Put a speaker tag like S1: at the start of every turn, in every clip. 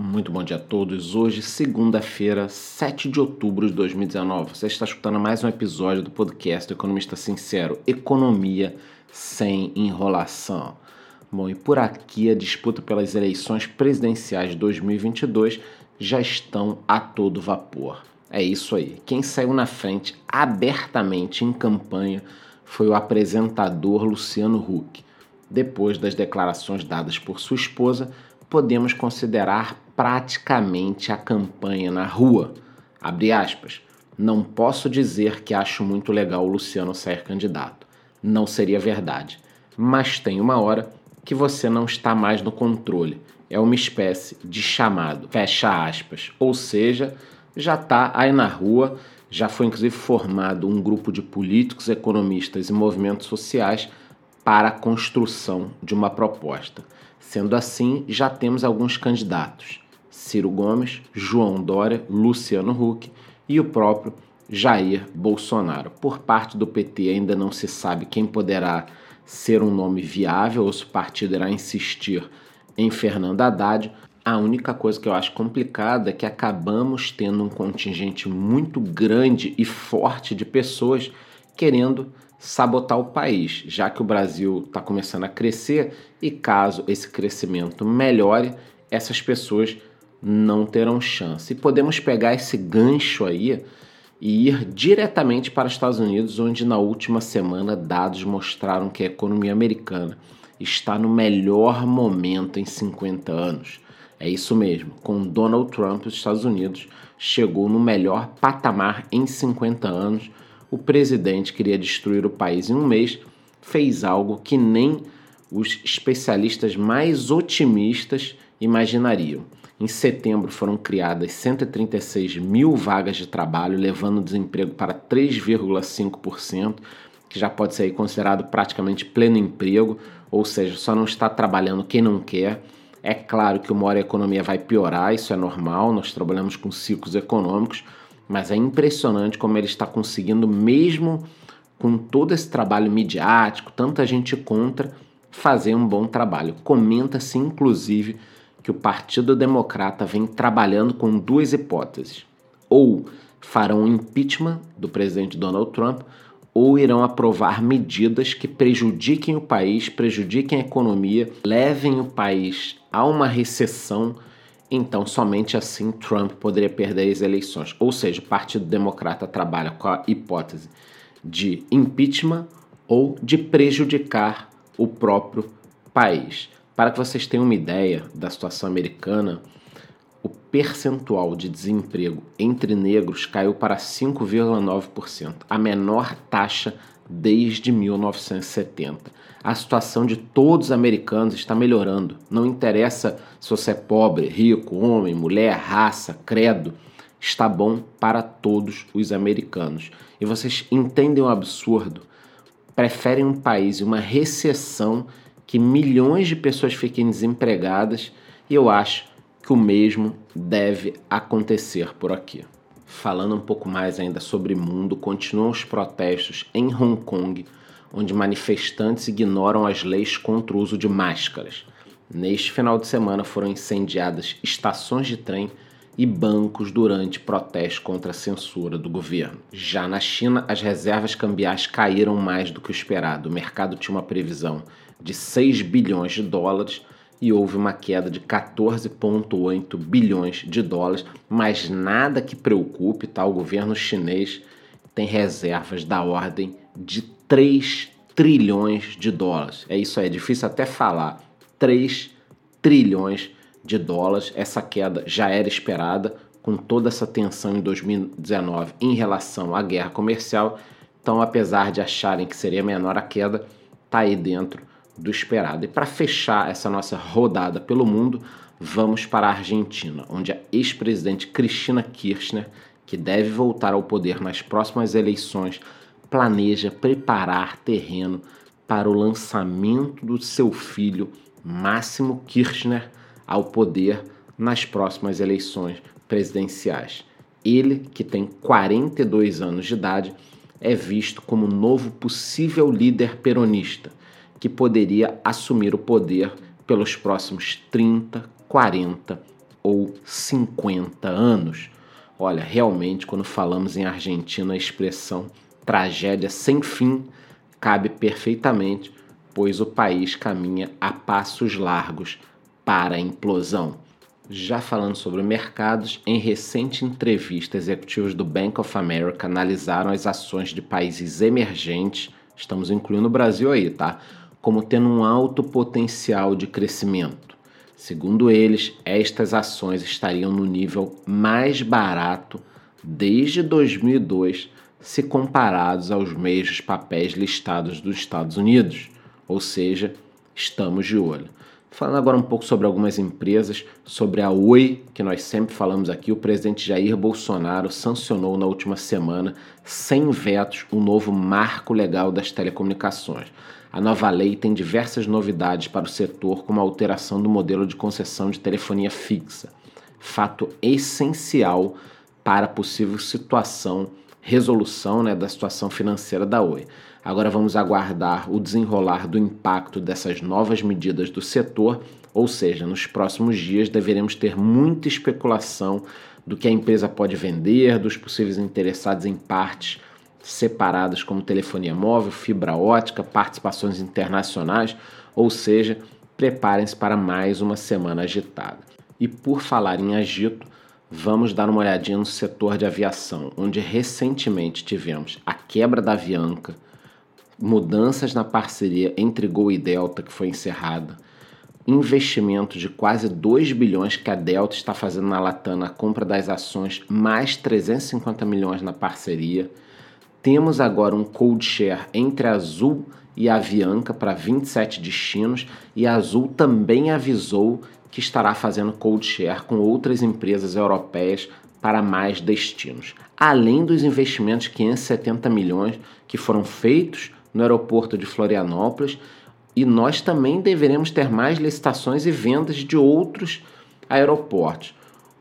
S1: Muito bom dia a todos. Hoje, segunda-feira, 7 de outubro de 2019. Você está escutando mais um episódio do podcast do Economista Sincero: Economia sem enrolação. Bom, e por aqui a disputa pelas eleições presidenciais de 2022 já estão a todo vapor. É isso aí. Quem saiu na frente abertamente em campanha foi o apresentador Luciano Huck. Depois das declarações dadas por sua esposa, podemos considerar praticamente a campanha na rua. Abre aspas. Não posso dizer que acho muito legal o Luciano ser candidato. Não seria verdade. Mas tem uma hora que você não está mais no controle. É uma espécie de chamado, fecha aspas. Ou seja, já está aí na rua, já foi inclusive formado um grupo de políticos, economistas e movimentos sociais para a construção de uma proposta. Sendo assim, já temos alguns candidatos: Ciro Gomes, João Dória, Luciano Huck e o próprio Jair Bolsonaro. Por parte do PT ainda não se sabe quem poderá ser um nome viável ou se o partido irá insistir em Fernando Haddad. A única coisa que eu acho complicada é que acabamos tendo um contingente muito grande e forte de pessoas querendo sabotar o país, já que o Brasil está começando a crescer e caso esse crescimento melhore, essas pessoas não terão chance. E podemos pegar esse gancho aí e ir diretamente para os Estados Unidos, onde na última semana dados mostraram que a economia americana está no melhor momento em 50 anos. É isso mesmo, com Donald Trump, os Estados Unidos chegou no melhor patamar em 50 anos o presidente queria destruir o país em um mês, fez algo que nem os especialistas mais otimistas imaginariam. Em setembro foram criadas 136 mil vagas de trabalho, levando o desemprego para 3,5%, que já pode ser considerado praticamente pleno emprego, ou seja, só não está trabalhando quem não quer. É claro que uma hora a economia vai piorar, isso é normal, nós trabalhamos com ciclos econômicos, mas é impressionante como ele está conseguindo, mesmo com todo esse trabalho midiático, tanta gente contra, fazer um bom trabalho. Comenta-se, inclusive, que o Partido Democrata vem trabalhando com duas hipóteses: ou farão impeachment do presidente Donald Trump, ou irão aprovar medidas que prejudiquem o país, prejudiquem a economia, levem o país a uma recessão então somente assim Trump poderia perder as eleições. Ou seja, o Partido Democrata trabalha com a hipótese de impeachment ou de prejudicar o próprio país. Para que vocês tenham uma ideia da situação americana, o percentual de desemprego entre negros caiu para 5,9%, a menor taxa desde 1970. A situação de todos os americanos está melhorando. Não interessa se você é pobre, rico, homem, mulher, raça, credo. Está bom para todos os americanos. E vocês entendem o absurdo? Preferem um país e uma recessão que milhões de pessoas fiquem desempregadas e eu acho que o mesmo deve acontecer por aqui. Falando um pouco mais ainda sobre mundo, continuam os protestos em Hong Kong, onde manifestantes ignoram as leis contra o uso de máscaras. Neste final de semana foram incendiadas estações de trem e bancos durante protestos contra a censura do governo. Já na China, as reservas cambiais caíram mais do que o esperado. O mercado tinha uma previsão de 6 bilhões de dólares e houve uma queda de 14,8 bilhões de dólares, mas nada que preocupe, tá? O governo chinês tem reservas da ordem de 3 trilhões de dólares. É isso aí, é difícil até falar. 3 trilhões de dólares. Essa queda já era esperada com toda essa tensão em 2019 em relação à guerra comercial. Então, apesar de acharem que seria menor a queda, tá aí dentro do esperado. E para fechar essa nossa rodada pelo mundo, vamos para a Argentina, onde a ex-presidente Cristina Kirchner, que deve voltar ao poder nas próximas eleições, planeja preparar terreno para o lançamento do seu filho Máximo Kirchner ao poder nas próximas eleições presidenciais. Ele, que tem 42 anos de idade, é visto como novo possível líder peronista que poderia assumir o poder pelos próximos 30, 40 ou 50 anos? Olha, realmente, quando falamos em Argentina, a expressão tragédia sem fim cabe perfeitamente, pois o país caminha a passos largos para a implosão. Já falando sobre mercados, em recente entrevista, executivos do Bank of America analisaram as ações de países emergentes, estamos incluindo o Brasil aí, tá? Como tendo um alto potencial de crescimento. Segundo eles, estas ações estariam no nível mais barato desde 2002, se comparados aos mesmos papéis listados dos Estados Unidos. Ou seja, estamos de olho. Falando agora um pouco sobre algumas empresas, sobre a Oi, que nós sempre falamos aqui, o presidente Jair Bolsonaro sancionou na última semana, sem vetos, o um novo marco legal das telecomunicações. A nova lei tem diversas novidades para o setor, como a alteração do modelo de concessão de telefonia fixa, fato essencial para a possível situação, resolução né, da situação financeira da Oi. Agora vamos aguardar o desenrolar do impacto dessas novas medidas do setor, ou seja, nos próximos dias deveremos ter muita especulação do que a empresa pode vender, dos possíveis interessados em partes separadas como telefonia móvel, fibra ótica, participações internacionais, ou seja, preparem-se para mais uma semana agitada. E por falar em agito, vamos dar uma olhadinha no setor de aviação, onde recentemente tivemos a quebra da Avianca, mudanças na parceria entre Gol e Delta, que foi encerrada, investimento de quase 2 bilhões que a Delta está fazendo na Latam na compra das ações, mais 350 milhões na parceria. Temos agora um code share entre a Azul e a Avianca para 27 destinos e a Azul também avisou que estará fazendo code share com outras empresas europeias para mais destinos, além dos investimentos de 570 milhões que foram feitos no aeroporto de Florianópolis e nós também deveremos ter mais licitações e vendas de outros aeroportos.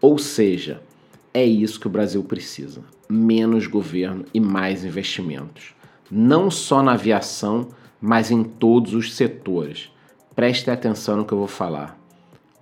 S1: Ou seja, é isso que o Brasil precisa: menos governo e mais investimentos. Não só na aviação, mas em todos os setores. Preste atenção no que eu vou falar.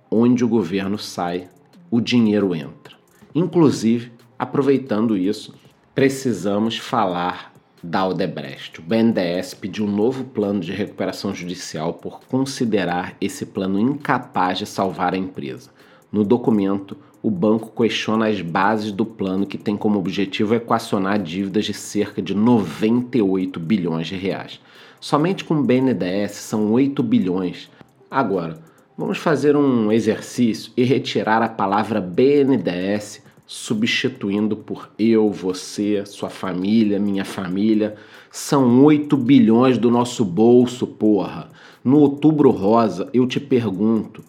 S1: Onde o governo sai, o dinheiro entra. Inclusive, aproveitando isso, precisamos falar da Odebrecht. O BNDES pediu um novo plano de recuperação judicial por considerar esse plano incapaz de salvar a empresa. No documento, o banco questiona as bases do plano que tem como objetivo equacionar dívidas de cerca de 98 bilhões de reais. Somente com o BNDES são 8 bilhões. Agora, vamos fazer um exercício e retirar a palavra BNDES substituindo por eu, você, sua família, minha família. São 8 bilhões do nosso bolso, porra. No outubro rosa, eu te pergunto: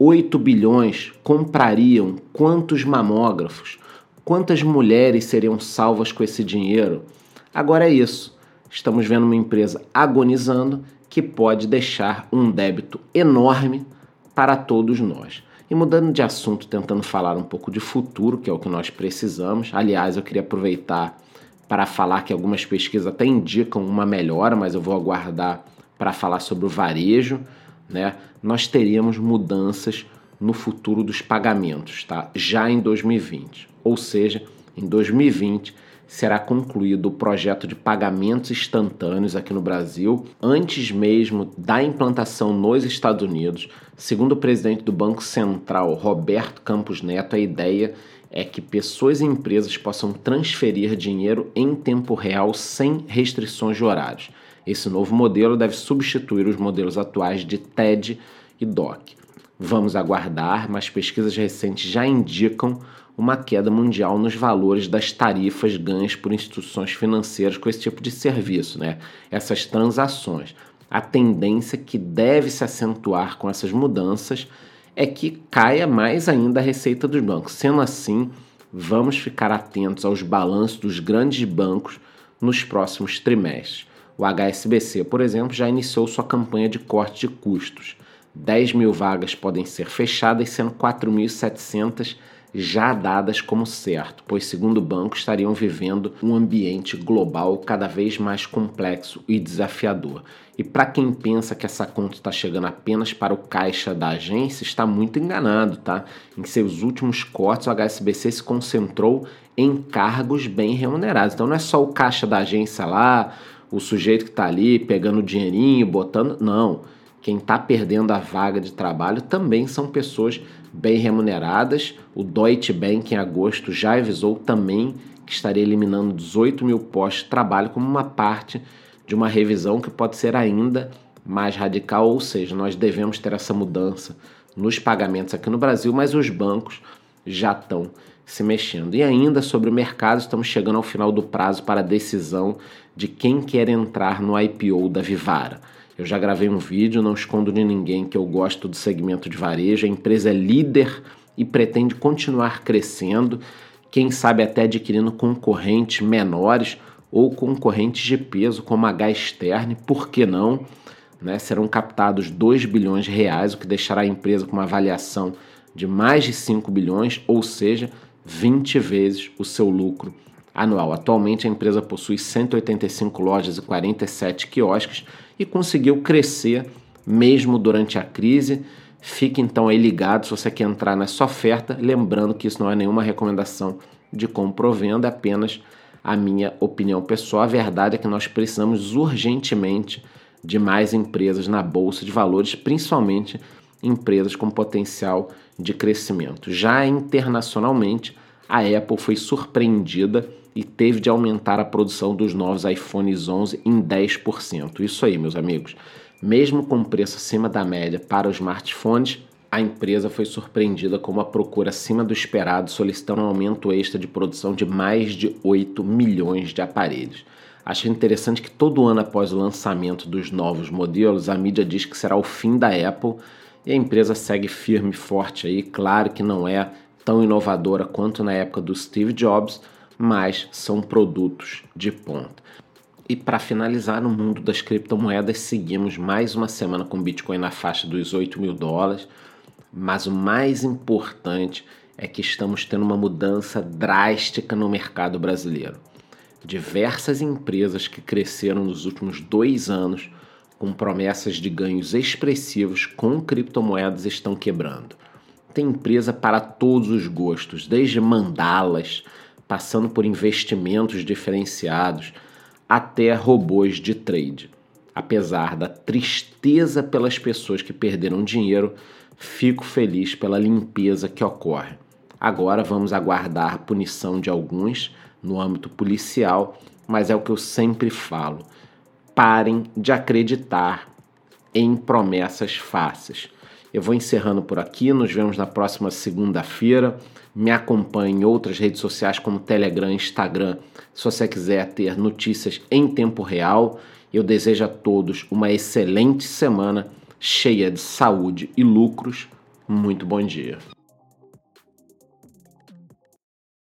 S1: 8 bilhões comprariam quantos mamógrafos? Quantas mulheres seriam salvas com esse dinheiro? Agora é isso. Estamos vendo uma empresa agonizando que pode deixar um débito enorme para todos nós. E mudando de assunto, tentando falar um pouco de futuro, que é o que nós precisamos. Aliás, eu queria aproveitar para falar que algumas pesquisas até indicam uma melhora, mas eu vou aguardar para falar sobre o varejo, né? Nós teríamos mudanças no futuro dos pagamentos, tá? Já em 2020. Ou seja, em 2020 será concluído o projeto de pagamentos instantâneos aqui no Brasil, antes mesmo da implantação nos Estados Unidos. Segundo o presidente do Banco Central, Roberto Campos Neto, a ideia é que pessoas e empresas possam transferir dinheiro em tempo real sem restrições de horários. Esse novo modelo deve substituir os modelos atuais de TED e DOC. Vamos aguardar, mas pesquisas recentes já indicam uma queda mundial nos valores das tarifas ganhas por instituições financeiras com esse tipo de serviço, né? Essas transações. A tendência que deve se acentuar com essas mudanças é que caia mais ainda a receita dos bancos. Sendo assim, vamos ficar atentos aos balanços dos grandes bancos nos próximos trimestres. O HSBC, por exemplo, já iniciou sua campanha de corte de custos. 10 mil vagas podem ser fechadas, sendo 4.700 já dadas como certo, pois, segundo o banco, estariam vivendo um ambiente global cada vez mais complexo e desafiador. E para quem pensa que essa conta está chegando apenas para o caixa da agência, está muito enganado, tá? Em seus últimos cortes, o HSBC se concentrou em cargos bem remunerados. Então não é só o caixa da agência lá, o sujeito que está ali pegando dinheirinho, botando. Não. Quem está perdendo a vaga de trabalho também são pessoas bem remuneradas. O Deutsche Bank, em agosto, já avisou também que estaria eliminando 18 mil postos de trabalho como uma parte de uma revisão que pode ser ainda mais radical, ou seja, nós devemos ter essa mudança nos pagamentos aqui no Brasil, mas os bancos já estão se mexendo. E ainda sobre o mercado, estamos chegando ao final do prazo para a decisão de quem quer entrar no IPO da Vivara. Eu já gravei um vídeo, não escondo de ninguém que eu gosto do segmento de varejo. A empresa é líder e pretende continuar crescendo, quem sabe até adquirindo concorrentes menores ou concorrentes de peso como a Gasterne, por que não? Né? Serão captados 2 bilhões de reais, o que deixará a empresa com uma avaliação de mais de 5 bilhões, ou seja, 20 vezes o seu lucro anual. Atualmente a empresa possui 185 lojas e 47 quiosques e conseguiu crescer mesmo durante a crise. Fique então aí ligado se você quer entrar nessa oferta, lembrando que isso não é nenhuma recomendação de compra ou venda, é apenas a minha opinião pessoal. A verdade é que nós precisamos urgentemente de mais empresas na bolsa de valores, principalmente empresas com potencial de crescimento. Já internacionalmente, a Apple foi surpreendida e teve de aumentar a produção dos novos iPhones 11 em 10%. Isso aí, meus amigos. Mesmo com preço acima da média para os smartphones, a empresa foi surpreendida com uma procura acima do esperado, solicitando um aumento extra de produção de mais de 8 milhões de aparelhos. Acho interessante que todo ano após o lançamento dos novos modelos, a mídia diz que será o fim da Apple e a empresa segue firme e forte aí. Claro que não é tão inovadora quanto na época do Steve Jobs, mas são produtos de ponta. E para finalizar, no mundo das criptomoedas, seguimos mais uma semana com Bitcoin na faixa dos 8 mil dólares. Mas o mais importante é que estamos tendo uma mudança drástica no mercado brasileiro. Diversas empresas que cresceram nos últimos dois anos com promessas de ganhos expressivos com criptomoedas estão quebrando. Tem empresa para todos os gostos, desde mandalas, passando por investimentos diferenciados, até robôs de trade. Apesar da tristeza pelas pessoas que perderam dinheiro, fico feliz pela limpeza que ocorre. Agora vamos aguardar a punição de alguns no âmbito policial, mas é o que eu sempre falo parem de acreditar em promessas fáceis. Eu vou encerrando por aqui, nos vemos na próxima segunda-feira. Me acompanhe em outras redes sociais como Telegram, Instagram, se você quiser ter notícias em tempo real. Eu desejo a todos uma excelente semana cheia de saúde e lucros. Muito bom dia.